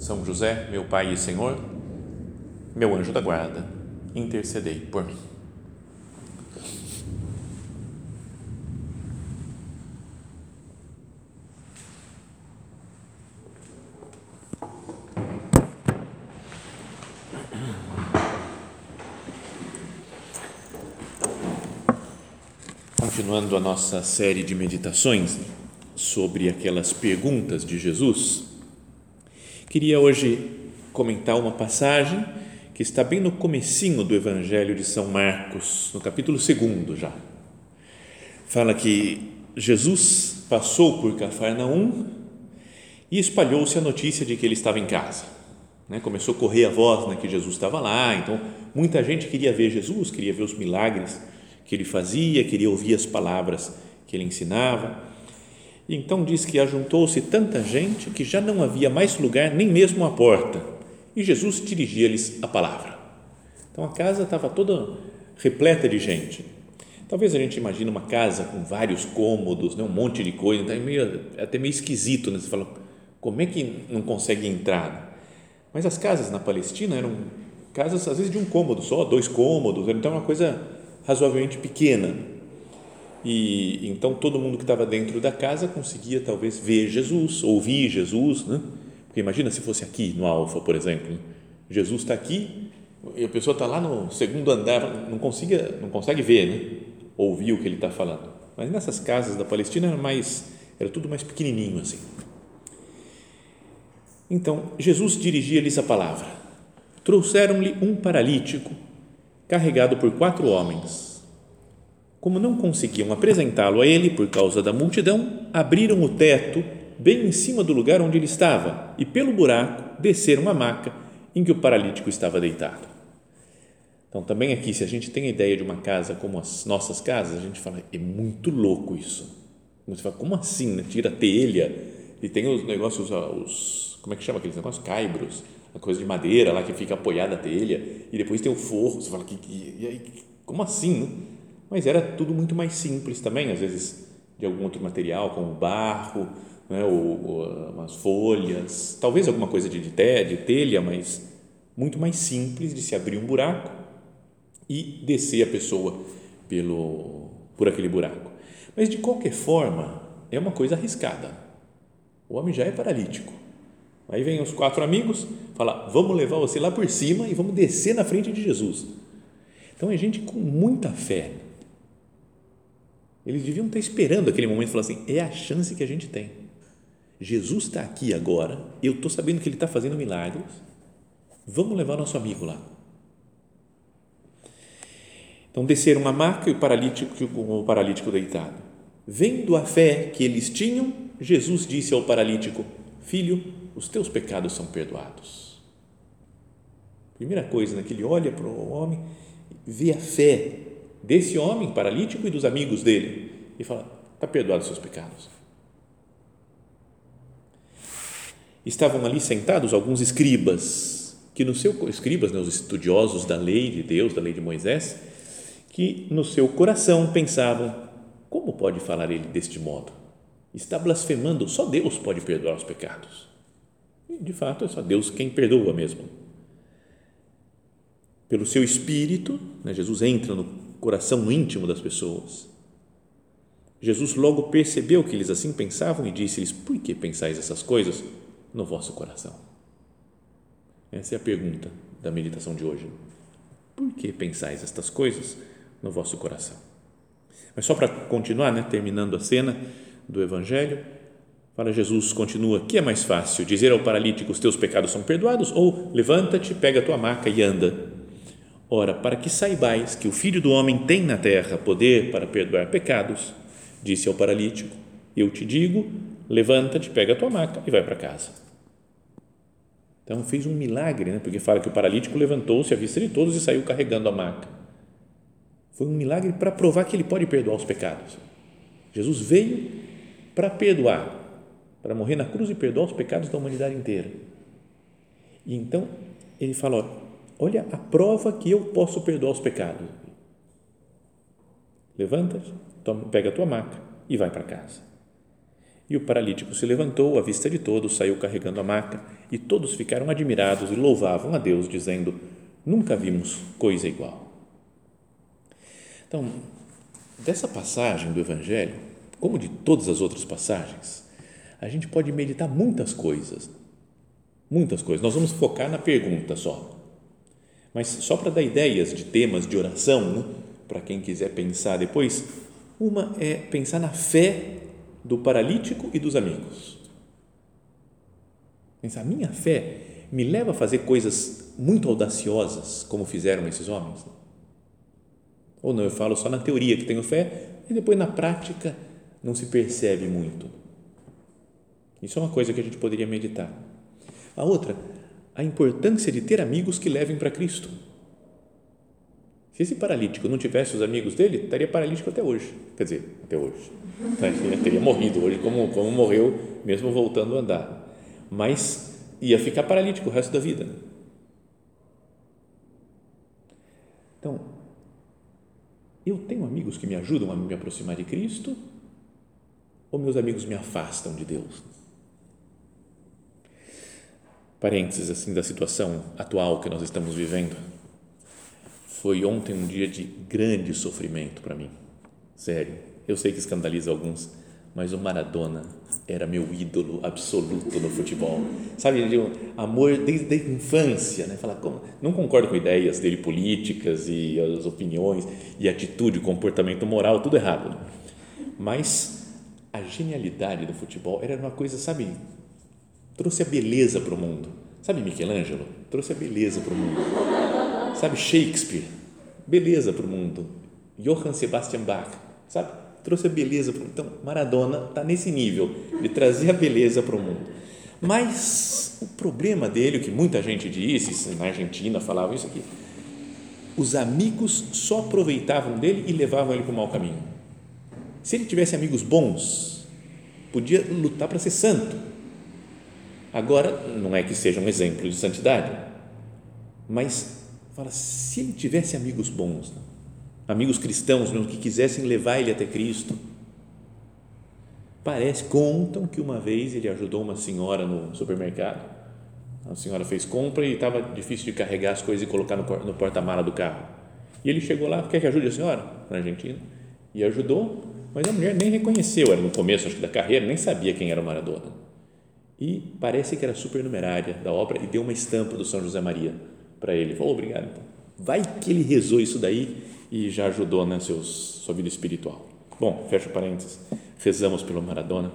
são José, meu Pai e Senhor, meu anjo da guarda, intercedei por mim. Continuando a nossa série de meditações sobre aquelas perguntas de Jesus Queria hoje comentar uma passagem que está bem no comecinho do Evangelho de São Marcos, no capítulo 2 já. Fala que Jesus passou por Cafarnaum e espalhou-se a notícia de que ele estava em casa. Né? Começou a correr a voz né, que Jesus estava lá, então muita gente queria ver Jesus, queria ver os milagres que ele fazia, queria ouvir as palavras que ele ensinava. Então diz que ajuntou-se tanta gente que já não havia mais lugar nem mesmo à porta. E Jesus dirigia-lhes a palavra. Então a casa estava toda repleta de gente. Talvez a gente imagine uma casa com vários cômodos, né, um monte de coisa, então é meio, é até meio esquisito, né? Você fala, como é que não consegue entrar? Mas as casas na Palestina eram casas, às vezes, de um cômodo só, dois cômodos, então uma coisa razoavelmente pequena e então todo mundo que estava dentro da casa conseguia talvez ver Jesus, ouvir Jesus, né? Porque imagina se fosse aqui no Alfa, por exemplo, né? Jesus está aqui e a pessoa está lá no segundo andar, não consiga, não consegue ver, né? Ouvir o que ele está falando. Mas nessas casas da Palestina era mais, era tudo mais pequenininho assim. Então Jesus dirigia-lhes a palavra. Trouxeram-lhe um paralítico carregado por quatro homens como não conseguiam apresentá-lo a ele por causa da multidão, abriram o teto bem em cima do lugar onde ele estava e, pelo buraco, desceram a maca em que o paralítico estava deitado. Então, também aqui, se a gente tem a ideia de uma casa como as nossas casas, a gente fala, é muito louco isso. Você fala, como assim? Né? Tira a telha e tem os negócios, os, como é que chama aqueles negócios? Caibros, a coisa de madeira lá que fica apoiada a telha e depois tem o forro. Você fala, que, que, como assim? Mas era tudo muito mais simples também, às vezes de algum outro material, como barro, né, ou, ou umas folhas, talvez alguma coisa de, de, de telha, mas muito mais simples de se abrir um buraco e descer a pessoa pelo por aquele buraco. Mas de qualquer forma, é uma coisa arriscada. O homem já é paralítico. Aí vem os quatro amigos, fala: "Vamos levar você lá por cima e vamos descer na frente de Jesus". Então é gente com muita fé, eles deviam estar esperando aquele momento e falar assim: é a chance que a gente tem. Jesus está aqui agora, eu estou sabendo que ele está fazendo milagres, vamos levar nosso amigo lá. Então desceram uma maca e o paralítico, o paralítico deitado. Vendo a fé que eles tinham, Jesus disse ao paralítico: Filho, os teus pecados são perdoados. Primeira coisa, né, que ele olha para o homem, vê a fé desse homem paralítico e dos amigos dele e fala: está perdoado os seus pecados. Estavam ali sentados alguns escribas, que no seu escribas, né, os estudiosos da lei de Deus, da lei de Moisés, que no seu coração pensavam: como pode falar ele deste modo? Está blasfemando, só Deus pode perdoar os pecados. E, de fato, é só Deus quem perdoa mesmo. Pelo seu espírito, né, Jesus entra no coração íntimo das pessoas. Jesus logo percebeu que eles assim pensavam e disse-lhes: Por que pensais essas coisas no vosso coração? Essa é a pergunta da meditação de hoje. Por que pensais estas coisas no vosso coração? Mas só para continuar, né, terminando a cena do Evangelho, para Jesus continua: que é mais fácil, dizer ao paralítico: os teus pecados são perdoados, ou levanta-te, pega a tua maca e anda? Ora, para que saibais que o Filho do Homem tem na terra poder para perdoar pecados, disse ao paralítico: Eu te digo, levanta-te, pega a tua maca e vai para casa. Então fez um milagre, né? porque fala que o paralítico levantou-se à vista de todos e saiu carregando a maca. Foi um milagre para provar que ele pode perdoar os pecados. Jesus veio para perdoar, para morrer na cruz e perdoar os pecados da humanidade inteira. E então ele fala: olha a prova que eu posso perdoar os pecados. Levanta, pega a tua maca e vai para casa. E o paralítico se levantou à vista de todos, saiu carregando a maca, e todos ficaram admirados e louvavam a Deus, dizendo: Nunca vimos coisa igual. Então, dessa passagem do Evangelho, como de todas as outras passagens, a gente pode meditar muitas coisas. Muitas coisas. Nós vamos focar na pergunta só. Mas só para dar ideias de temas de oração, né? para quem quiser pensar depois, uma é pensar na fé do paralítico e dos amigos. Pensa, a minha fé me leva a fazer coisas muito audaciosas, como fizeram esses homens? Ou não, eu falo só na teoria que tenho fé e depois na prática não se percebe muito. Isso é uma coisa que a gente poderia meditar. A outra, a importância de ter amigos que levem para Cristo. Se esse paralítico não tivesse os amigos dele, estaria paralítico até hoje. Quer dizer, até hoje. Ele teria morrido hoje, como, como morreu, mesmo voltando a andar. Mas ia ficar paralítico o resto da vida. Então, eu tenho amigos que me ajudam a me aproximar de Cristo ou meus amigos me afastam de Deus? Parênteses assim da situação atual que nós estamos vivendo foi ontem um dia de grande sofrimento para mim. Sério. Eu sei que escandaliza alguns, mas o Maradona era meu ídolo absoluto no futebol. Sabe, um amor desde a infância, né? Falar como não concordo com ideias dele políticas e as opiniões e atitude, comportamento moral, tudo errado. Né? Mas a genialidade do futebol era uma coisa, sabe, trouxe a beleza para o mundo. Sabe Michelangelo? Trouxe a beleza para o mundo sabe, Shakespeare, beleza para o mundo. Johann Sebastian Bach, sabe, trouxe a beleza para o mundo. Então, Maradona está nesse nível de trazer a beleza para o mundo. Mas o problema dele, o que muita gente disse, na Argentina falava isso aqui, os amigos só aproveitavam dele e levavam ele para o mau caminho. Se ele tivesse amigos bons, podia lutar para ser santo. Agora, não é que seja um exemplo de santidade, mas Fala, se ele tivesse amigos bons, né? amigos cristãos mesmo, que quisessem levar ele até Cristo. Parece, contam que uma vez ele ajudou uma senhora no supermercado. A senhora fez compra e estava difícil de carregar as coisas e colocar no porta-mala do carro. E ele chegou lá, quer que ajude a senhora? Na Argentina. E ajudou, mas a mulher nem reconheceu, era no começo acho que da carreira, nem sabia quem era o Maradona. E parece que era supernumerária da obra e deu uma estampa do São José Maria para ele. Falou, obrigado. Então. Vai que ele rezou isso daí e já ajudou na né, seus, sua vida espiritual. Bom, fecha parênteses. Rezamos pelo Maradona,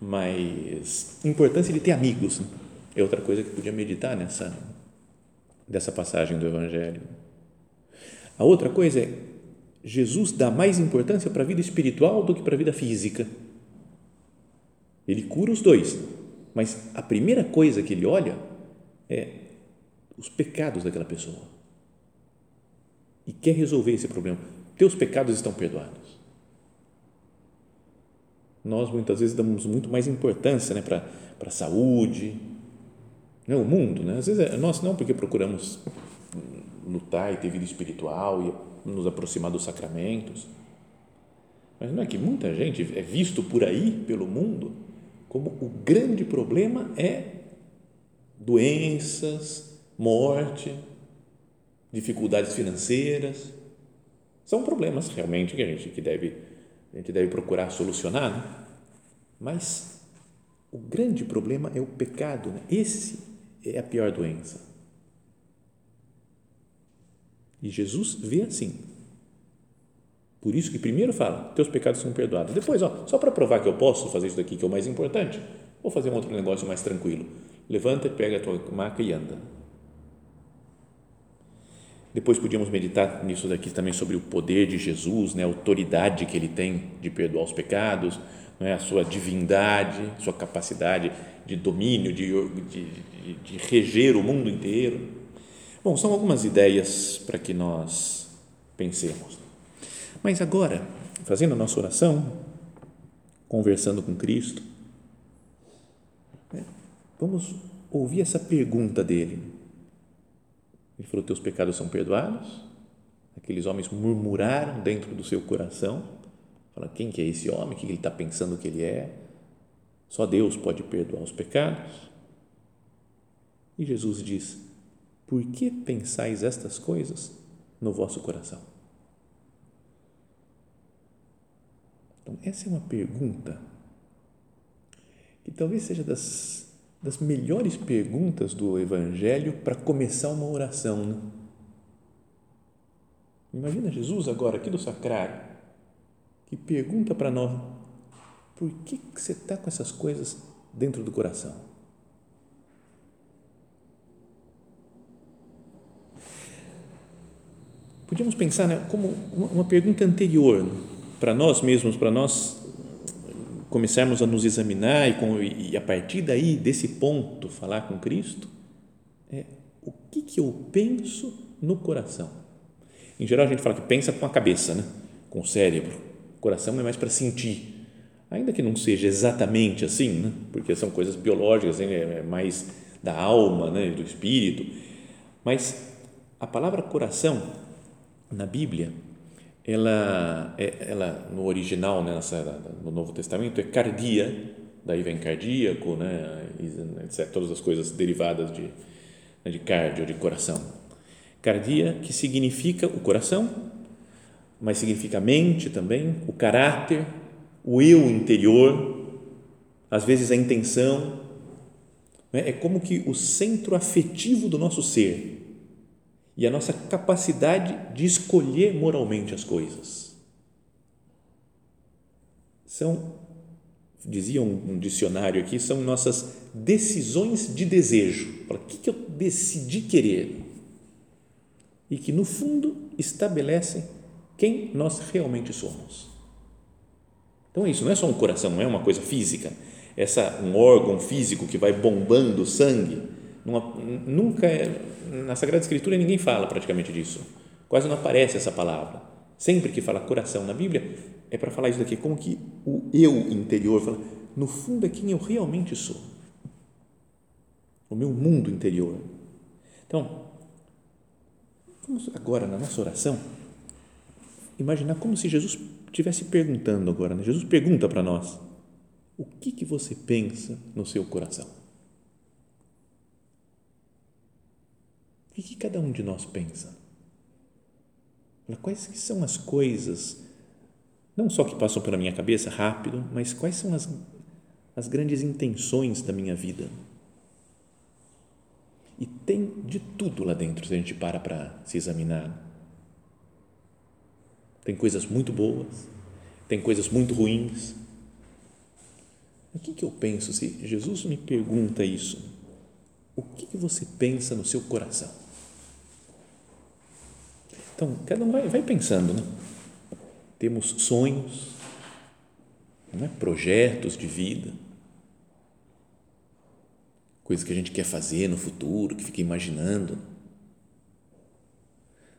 mas importância de ter amigos né? é outra coisa que podia meditar nessa dessa passagem do Evangelho. A outra coisa é Jesus dá mais importância para a vida espiritual do que para a vida física. Ele cura os dois, mas a primeira coisa que ele olha é os pecados daquela pessoa e quer resolver esse problema. Teus pecados estão perdoados. Nós muitas vezes damos muito mais importância né, para a saúde, né, o mundo. Né? Às vezes é, nós não, porque procuramos lutar e ter vida espiritual e nos aproximar dos sacramentos. Mas não é que muita gente é visto por aí, pelo mundo, como o grande problema é doenças, morte, dificuldades financeiras. São problemas realmente que a gente, que deve, a gente deve procurar solucionar, né? mas o grande problema é o pecado. Né? Esse é a pior doença. E Jesus vê assim. Por isso que primeiro fala, teus pecados são perdoados. Depois, ó, só para provar que eu posso fazer isso daqui, que é o mais importante, vou fazer um outro negócio mais tranquilo. Levanta, pega a tua maca e anda. Depois podíamos meditar nisso daqui também sobre o poder de Jesus, né, a autoridade que ele tem de perdoar os pecados, é? a sua divindade, sua capacidade de domínio, de, de, de, de reger o mundo inteiro. Bom, são algumas ideias para que nós pensemos. Mas agora, fazendo a nossa oração, conversando com Cristo, né, vamos ouvir essa pergunta dele. Ele falou: Teus pecados são perdoados? Aqueles homens murmuraram dentro do seu coração. Fala, quem que é esse homem? O que ele está pensando que ele é? Só Deus pode perdoar os pecados. E Jesus diz: Por que pensais estas coisas no vosso coração? Então, essa é uma pergunta que talvez seja das, das melhores perguntas do Evangelho para começar uma oração. Né? Imagina Jesus agora aqui do sacrário, que pergunta para nós: por que, que você está com essas coisas dentro do coração? Podíamos pensar né, como uma pergunta anterior para nós mesmos, para nós começarmos a nos examinar e, com, e, a partir daí, desse ponto, falar com Cristo, é o que, que eu penso no coração. Em geral, a gente fala que pensa com a cabeça, né? com o cérebro. O coração é mais para sentir. Ainda que não seja exatamente assim, né? porque são coisas biológicas, né? é mais da alma, né? do espírito. Mas a palavra coração, na Bíblia, ela, é, ela no original, né, no Novo Testamento, é cardia, daí vem cardíaco, né, etc, todas as coisas derivadas de, né, de cardio, de coração. Cardia, que significa o coração, mas significa a mente também, o caráter, o eu interior, às vezes a intenção. Né, é como que o centro afetivo do nosso ser e a nossa capacidade de escolher moralmente as coisas. São, dizia um, um dicionário aqui, são nossas decisões de desejo. O que, que eu decidi querer? E que, no fundo, estabelecem quem nós realmente somos. Então, é isso não é só um coração, não é uma coisa física, essa um órgão físico que vai bombando sangue, nunca na Sagrada Escritura ninguém fala praticamente disso. Quase não aparece essa palavra. Sempre que fala coração na Bíblia, é para falar isso daqui, como que o eu interior fala, no fundo é quem eu realmente sou. O meu mundo interior. Então, vamos agora na nossa oração imaginar como se Jesus estivesse perguntando agora. Né? Jesus pergunta para nós: o que, que você pensa no seu coração? O que cada um de nós pensa? Quais são as coisas, não só que passam pela minha cabeça rápido, mas quais são as, as grandes intenções da minha vida? E tem de tudo lá dentro, se a gente para para se examinar. Tem coisas muito boas, tem coisas muito ruins. O que, que eu penso se Jesus me pergunta isso? O que, que você pensa no seu coração? Então, cada um vai, vai pensando, né? Temos sonhos, né? projetos de vida, coisas que a gente quer fazer no futuro, que fica imaginando.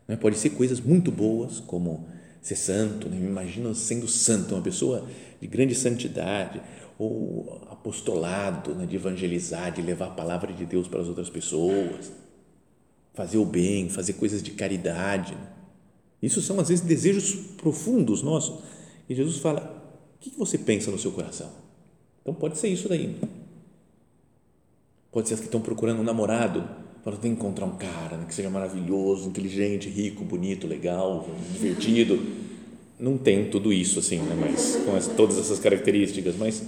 Né? Pode ser coisas muito boas, como ser santo, né? me imagino sendo santo, uma pessoa de grande santidade, ou apostolado, né? de evangelizar, de levar a palavra de Deus para as outras pessoas fazer o bem, fazer coisas de caridade. Isso são, às vezes, desejos profundos nossos. E Jesus fala: o que você pensa no seu coração? Então, pode ser isso daí. Pode ser as que estão procurando um namorado, para tem que encontrar um cara né, que seja maravilhoso, inteligente, rico, bonito, legal, divertido. Não tem tudo isso assim, né, mas com as, todas essas características, mas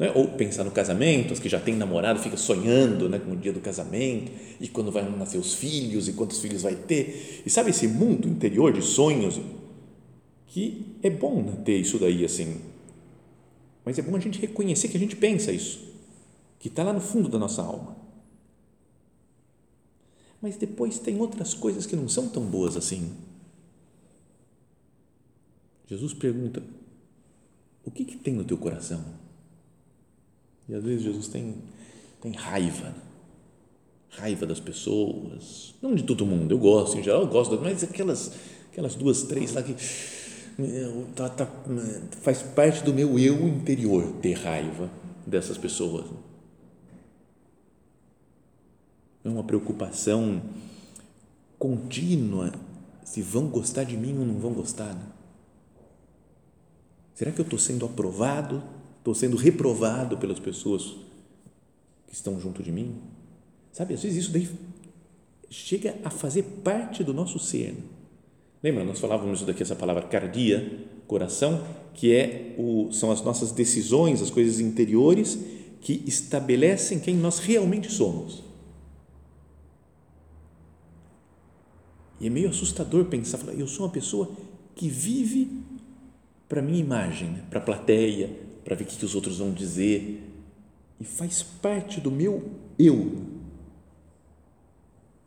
né? ou pensar no casamento, as que já têm namorado, fica sonhando né, com o dia do casamento, e quando vai nascer os filhos, e quantos filhos vai ter, e sabe esse mundo interior de sonhos, que é bom né, ter isso daí assim, mas é bom a gente reconhecer que a gente pensa isso, que está lá no fundo da nossa alma. Mas depois tem outras coisas que não são tão boas assim. Jesus pergunta: o que, que tem no teu coração? E às vezes Jesus tem, tem raiva, raiva das pessoas, não de todo mundo, eu gosto, em geral eu gosto, mas aquelas, aquelas duas, três lá que tá, tá, faz parte do meu eu interior ter raiva dessas pessoas. É uma preocupação contínua se vão gostar de mim ou não vão gostar. Né? Será que eu estou sendo aprovado? Estou sendo reprovado pelas pessoas que estão junto de mim? Sabe, às vezes isso daí chega a fazer parte do nosso ser. Lembra, nós falávamos daqui essa palavra cardia, coração, que é o, são as nossas decisões, as coisas interiores que estabelecem quem nós realmente somos. E é meio assustador pensar, falar, eu sou uma pessoa que vive para minha imagem, né? para a plateia, para ver o que os outros vão dizer e faz parte do meu eu.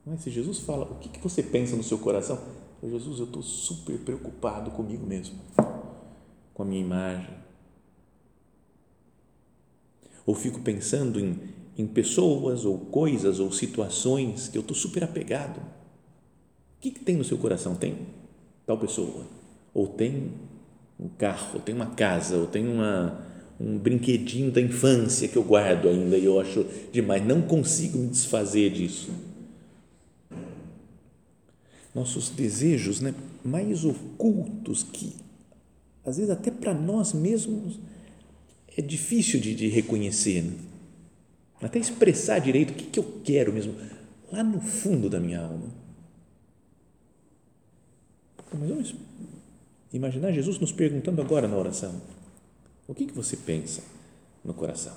Mas se Jesus fala, o que, que você pensa no seu coração? Jesus, eu estou super preocupado comigo mesmo, com a minha imagem. Ou fico pensando em, em pessoas ou coisas ou situações que eu estou super apegado que, que tem no seu coração? Tem tal pessoa? Ou tem um carro, ou tem uma casa, ou tem uma, um brinquedinho da infância que eu guardo ainda e eu acho demais, não consigo me desfazer disso. Nossos desejos né, mais ocultos, que às vezes até para nós mesmos é difícil de, de reconhecer, né? até expressar direito o que, que eu quero mesmo, lá no fundo da minha alma. Mas vamos imaginar Jesus nos perguntando agora na oração: o que, que você pensa no coração?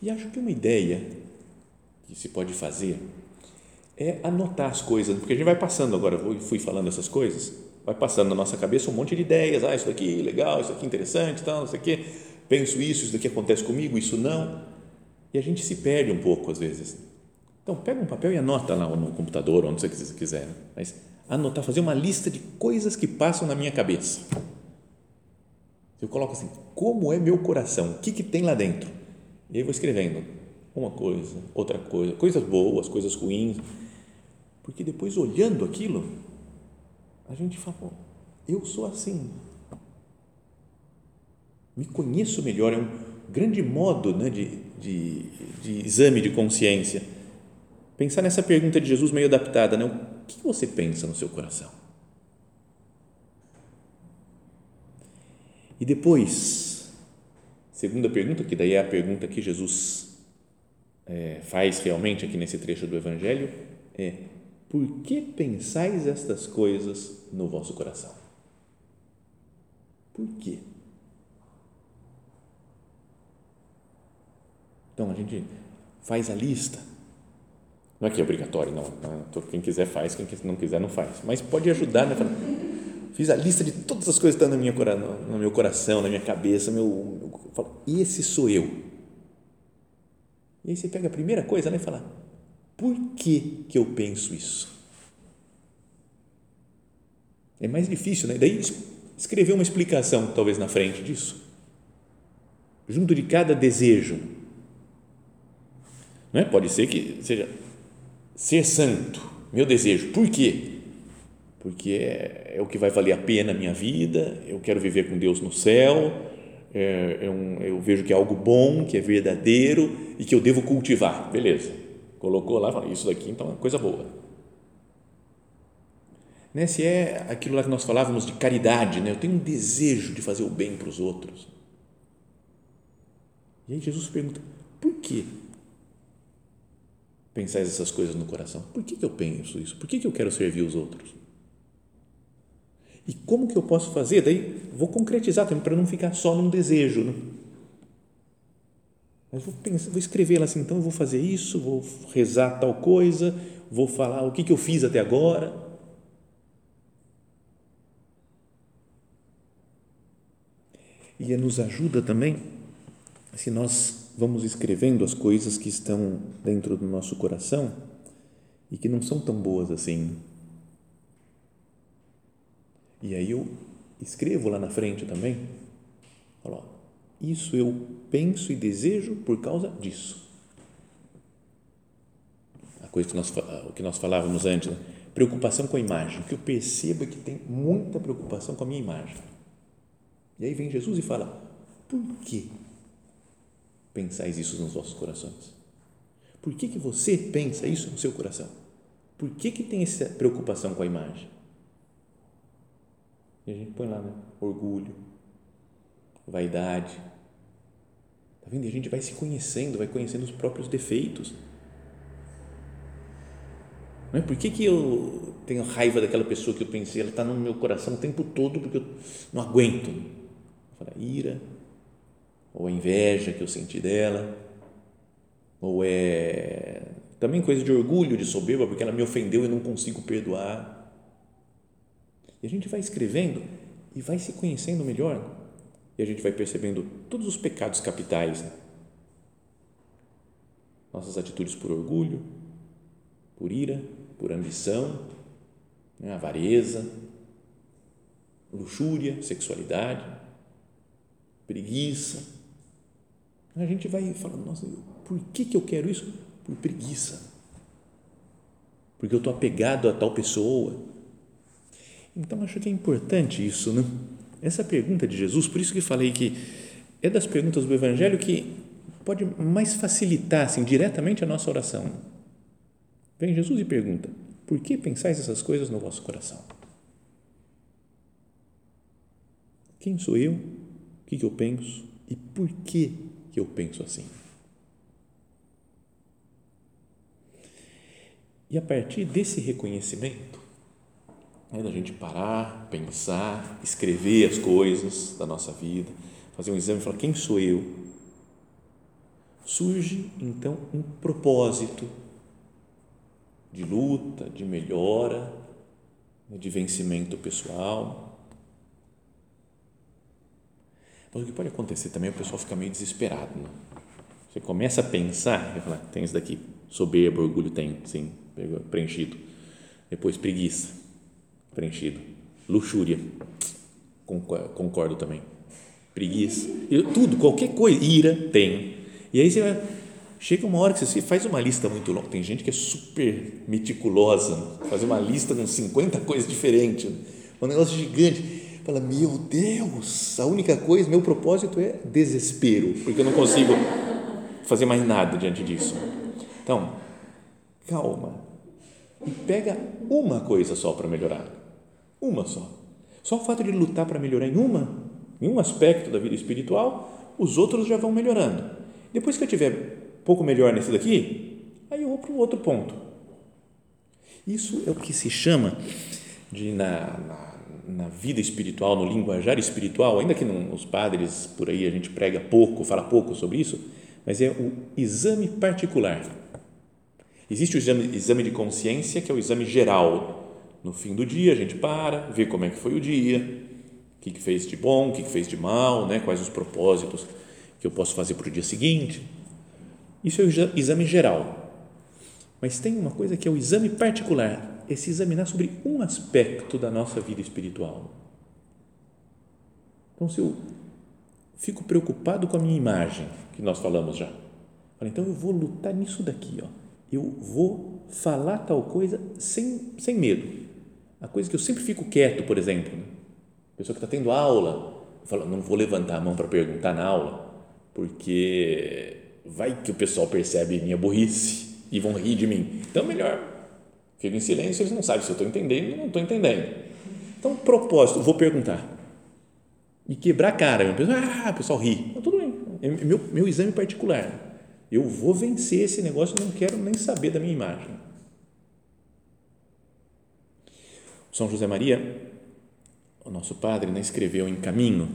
E acho que uma ideia que se pode fazer é anotar as coisas, porque a gente vai passando agora, eu fui falando essas coisas, vai passando na nossa cabeça um monte de ideias, ah, isso daqui legal, isso aqui interessante, tal, isso aqui, penso isso, isso daqui acontece comigo, isso não, e a gente se perde um pouco às vezes. Então, pega um papel e anota lá no computador, onde você quiser, mas anotar, fazer uma lista de coisas que passam na minha cabeça. Eu coloco assim, como é meu coração? O que, que tem lá dentro? E aí vou escrevendo uma coisa, outra coisa, coisas boas, coisas ruins, porque depois olhando aquilo, a gente fala, Pô, eu sou assim. Me conheço melhor, é um grande modo né, de, de, de exame de consciência. Pensar nessa pergunta de Jesus meio adaptada, né? Que você pensa no seu coração? E depois, segunda pergunta, que daí é a pergunta que Jesus é, faz realmente aqui nesse trecho do Evangelho, é: por que pensais estas coisas no vosso coração? Por quê? Então a gente faz a lista não é que é obrigatório, não. Quem quiser faz, quem não quiser não faz. Mas pode ajudar, né? Fiz a lista de todas as coisas que estão no, minha, no meu coração, na minha cabeça. Meu, meu, falo, esse sou eu. E aí você pega a primeira coisa né, e fala: por que, que eu penso isso? É mais difícil, né? Daí escrever uma explicação, talvez, na frente disso. Junto de cada desejo. Não é? Pode ser que seja ser santo, meu desejo. Por quê? Porque é, é o que vai valer a pena a minha vida, eu quero viver com Deus no céu, é, é um, eu vejo que é algo bom, que é verdadeiro e que eu devo cultivar. Beleza. Colocou lá, fala, isso daqui então é coisa boa. Né? Se é aquilo lá que nós falávamos de caridade, né? eu tenho um desejo de fazer o bem para os outros. E aí Jesus pergunta, por quê? Pensais essas coisas no coração? Por que, que eu penso isso? Por que, que eu quero servir os outros? E como que eu posso fazer? Daí vou concretizar também para não ficar só num desejo. Né? Mas vou, pensar, vou escrever lá assim, então eu vou fazer isso, vou rezar tal coisa, vou falar o que, que eu fiz até agora. E nos ajuda também se nós vamos escrevendo as coisas que estão dentro do nosso coração e que não são tão boas assim. E aí eu escrevo lá na frente também. Falo, isso eu penso e desejo por causa disso. A coisa que nós, o que nós falávamos antes, né? preocupação com a imagem. O que eu percebo é que tem muita preocupação com a minha imagem. E aí vem Jesus e fala: por que pensais isso nos vossos corações? Por que, que você pensa isso no seu coração? Por que, que tem essa preocupação com a imagem? E a gente põe lá, né? Orgulho, vaidade. Está vendo? E a gente vai se conhecendo, vai conhecendo os próprios defeitos. Não é? Por que, que eu tenho raiva daquela pessoa que eu pensei, ela está no meu coração o tempo todo porque eu não aguento? Fala, ira, ou a inveja que eu senti dela, ou é também coisa de orgulho, de soberba, porque ela me ofendeu e não consigo perdoar. E a gente vai escrevendo e vai se conhecendo melhor. E a gente vai percebendo todos os pecados capitais. Né? Nossas atitudes por orgulho, por ira, por ambição, né? avareza, luxúria, sexualidade, preguiça. A gente vai falando, nossa, por que, que eu quero isso? Por preguiça. Porque eu estou apegado a tal pessoa então, acho que é importante isso, né? Essa pergunta de Jesus, por isso que falei que é das perguntas do Evangelho que pode mais facilitar, assim, diretamente a nossa oração. Vem Jesus e pergunta: por que pensais essas coisas no vosso coração? Quem sou eu? O que, eu penso? E por que, que eu penso assim? E a partir desse reconhecimento, né, da gente parar, pensar, escrever as coisas da nossa vida, fazer um exame e falar: quem sou eu? Surge então um propósito de luta, de melhora, né, de vencimento pessoal. Mas o que pode acontecer também é o pessoal ficar meio desesperado. Né? Você começa a pensar, e falar, tem isso daqui, soberba, orgulho tem, sim, preenchido. Depois preguiça, preenchido. Luxúria, concordo também. Preguiça, tudo, qualquer coisa, ira tem. E aí você vai, chega uma hora que você faz uma lista muito longa. Tem gente que é super meticulosa, fazer uma lista com 50 coisas diferentes, um negócio gigante. Fala, meu Deus, a única coisa, meu propósito é desespero, porque eu não consigo fazer mais nada diante disso. Então, calma e pega uma coisa só para melhorar uma só. Só o fato de lutar para melhorar em uma, em um aspecto da vida espiritual, os outros já vão melhorando. Depois que eu tiver pouco melhor nesse daqui, aí eu vou para o outro ponto. Isso é o que se chama de na, na, na vida espiritual, no linguajar espiritual, ainda que não, os padres por aí a gente prega pouco, fala pouco sobre isso, mas é o exame particular. Existe o exame, exame de consciência, que é o exame geral, no fim do dia, a gente para, vê como é que foi o dia, o que, que fez de bom, o que, que fez de mal, né? quais os propósitos que eu posso fazer para o dia seguinte. Isso é o exame geral. Mas tem uma coisa que é o exame particular, é se examinar sobre um aspecto da nossa vida espiritual. Então, se eu fico preocupado com a minha imagem, que nós falamos já, então eu vou lutar nisso daqui, ó. eu vou falar tal coisa sem, sem medo, a coisa que eu sempre fico quieto, por exemplo, né? pessoa que está tendo aula, fala, não vou levantar a mão para perguntar na aula, porque vai que o pessoal percebe minha burrice e vão rir de mim. Então, melhor, fico em silêncio, eles não sabem se eu estou entendendo ou não estou entendendo. Então, propósito, vou perguntar. E quebrar a cara, ah, o pessoal ri. Então, tudo bem, é meu, meu exame particular. Eu vou vencer esse negócio, não quero nem saber da minha imagem. São José Maria, o nosso padre, né, escreveu em Caminho,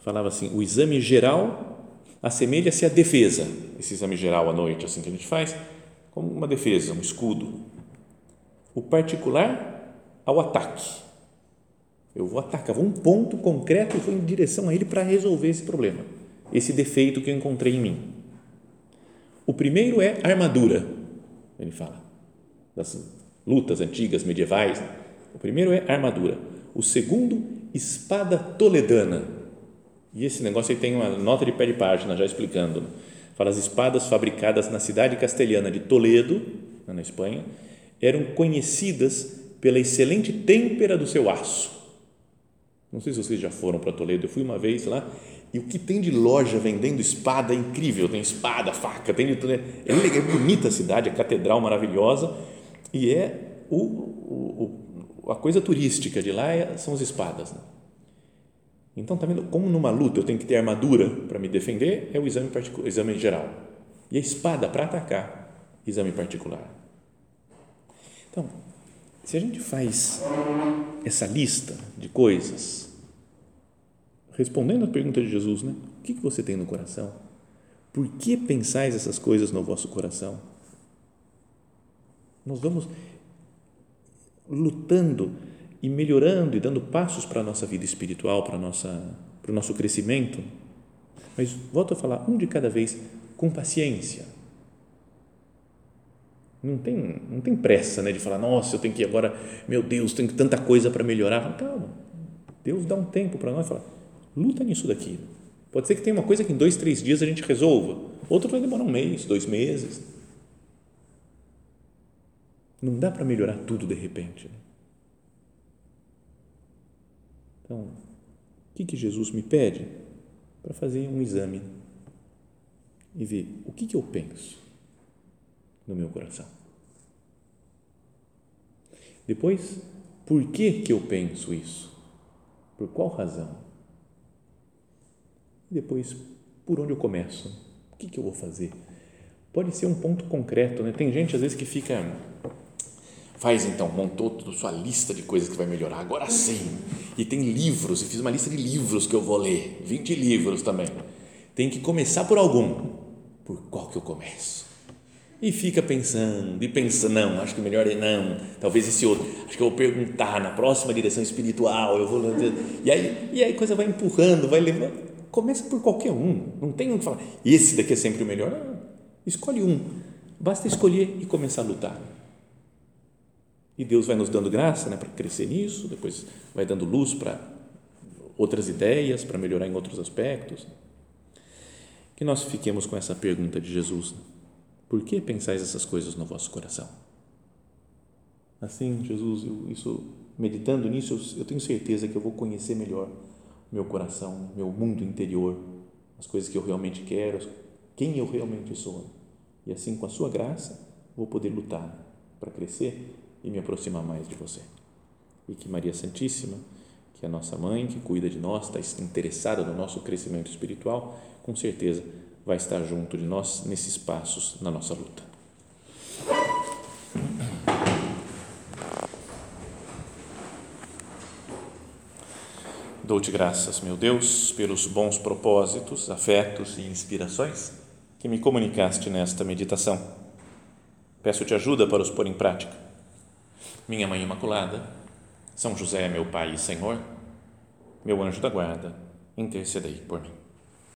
falava assim: o exame geral assemelha-se à defesa. Esse exame geral à noite, assim que a gente faz, como uma defesa, um escudo. O particular ao ataque. Eu vou atacar, vou um ponto concreto e vou em direção a ele para resolver esse problema, esse defeito que eu encontrei em mim. O primeiro é armadura, ele fala, das lutas antigas, medievais, o primeiro é armadura. O segundo espada toledana. E esse negócio aí tem uma nota de pé de página já explicando. Fala as espadas fabricadas na cidade castelhana de Toledo, na Espanha, eram conhecidas pela excelente têmpera do seu aço. Não sei se vocês já foram para Toledo, eu fui uma vez lá e o que tem de loja vendendo espada é incrível. Tem espada, faca, tem de tudo. É, é bonita a cidade, a catedral maravilhosa e é o, o, o a coisa turística de lá é, são as espadas. Né? Então, tá vendo como numa luta eu tenho que ter armadura para me defender? É o exame, exame geral. E a espada para atacar, exame particular. Então, se a gente faz essa lista de coisas, respondendo a pergunta de Jesus, né? O que, você tem no coração? Por que pensais essas coisas no vosso coração? Nós vamos lutando e melhorando e dando passos para a nossa vida espiritual, para, nossa, para o nosso crescimento. Mas volto a falar, um de cada vez, com paciência não tem, não tem pressa né, de falar, nossa, eu tenho que agora, meu Deus, tenho tanta coisa para melhorar. Calma, Deus dá um tempo para nós e fala, luta nisso daqui. Pode ser que tenha uma coisa que em dois, três dias a gente resolva, outro vai demorar um mês, dois meses. Não dá para melhorar tudo de repente. Né? Então, o que, que Jesus me pede? Para fazer um exame e ver o que, que eu penso no meu coração. Depois, por que, que eu penso isso? Por qual razão? Depois, por onde eu começo? O que, que eu vou fazer? Pode ser um ponto concreto, né? Tem gente às vezes que fica faz então, montou toda sua lista de coisas que vai melhorar, agora sim. E tem livros, e fiz uma lista de livros que eu vou ler, 20 livros também. Tem que começar por algum. Por qual que eu começo? E fica pensando, e pensa, não, acho que melhor é não, talvez esse outro, acho que eu vou perguntar na próxima direção espiritual, eu vou, e aí, e aí a coisa vai empurrando, vai levando, começa por qualquer um, não tem um que fala, esse daqui é sempre o melhor, não, escolhe um, basta escolher e começar a lutar, e Deus vai nos dando graça, né, para crescer nisso, depois vai dando luz para outras ideias, para melhorar em outros aspectos, que nós fiquemos com essa pergunta de Jesus, por que pensais essas coisas no vosso coração? Assim, Jesus, eu, isso, meditando nisso, eu, eu tenho certeza que eu vou conhecer melhor meu coração, meu mundo interior, as coisas que eu realmente quero, quem eu realmente sou. E assim, com a sua graça, vou poder lutar para crescer e me aproximar mais de você. E que Maria Santíssima, que é a nossa mãe, que cuida de nós, está interessada no nosso crescimento espiritual, com certeza vai estar junto de nós nesses passos na nossa luta. Dou-te graças, meu Deus, pelos bons propósitos, afetos e inspirações que me comunicaste nesta meditação. Peço-te ajuda para os pôr em prática. Minha Mãe Imaculada, São José, meu Pai e Senhor, meu anjo da guarda, intercedei por mim.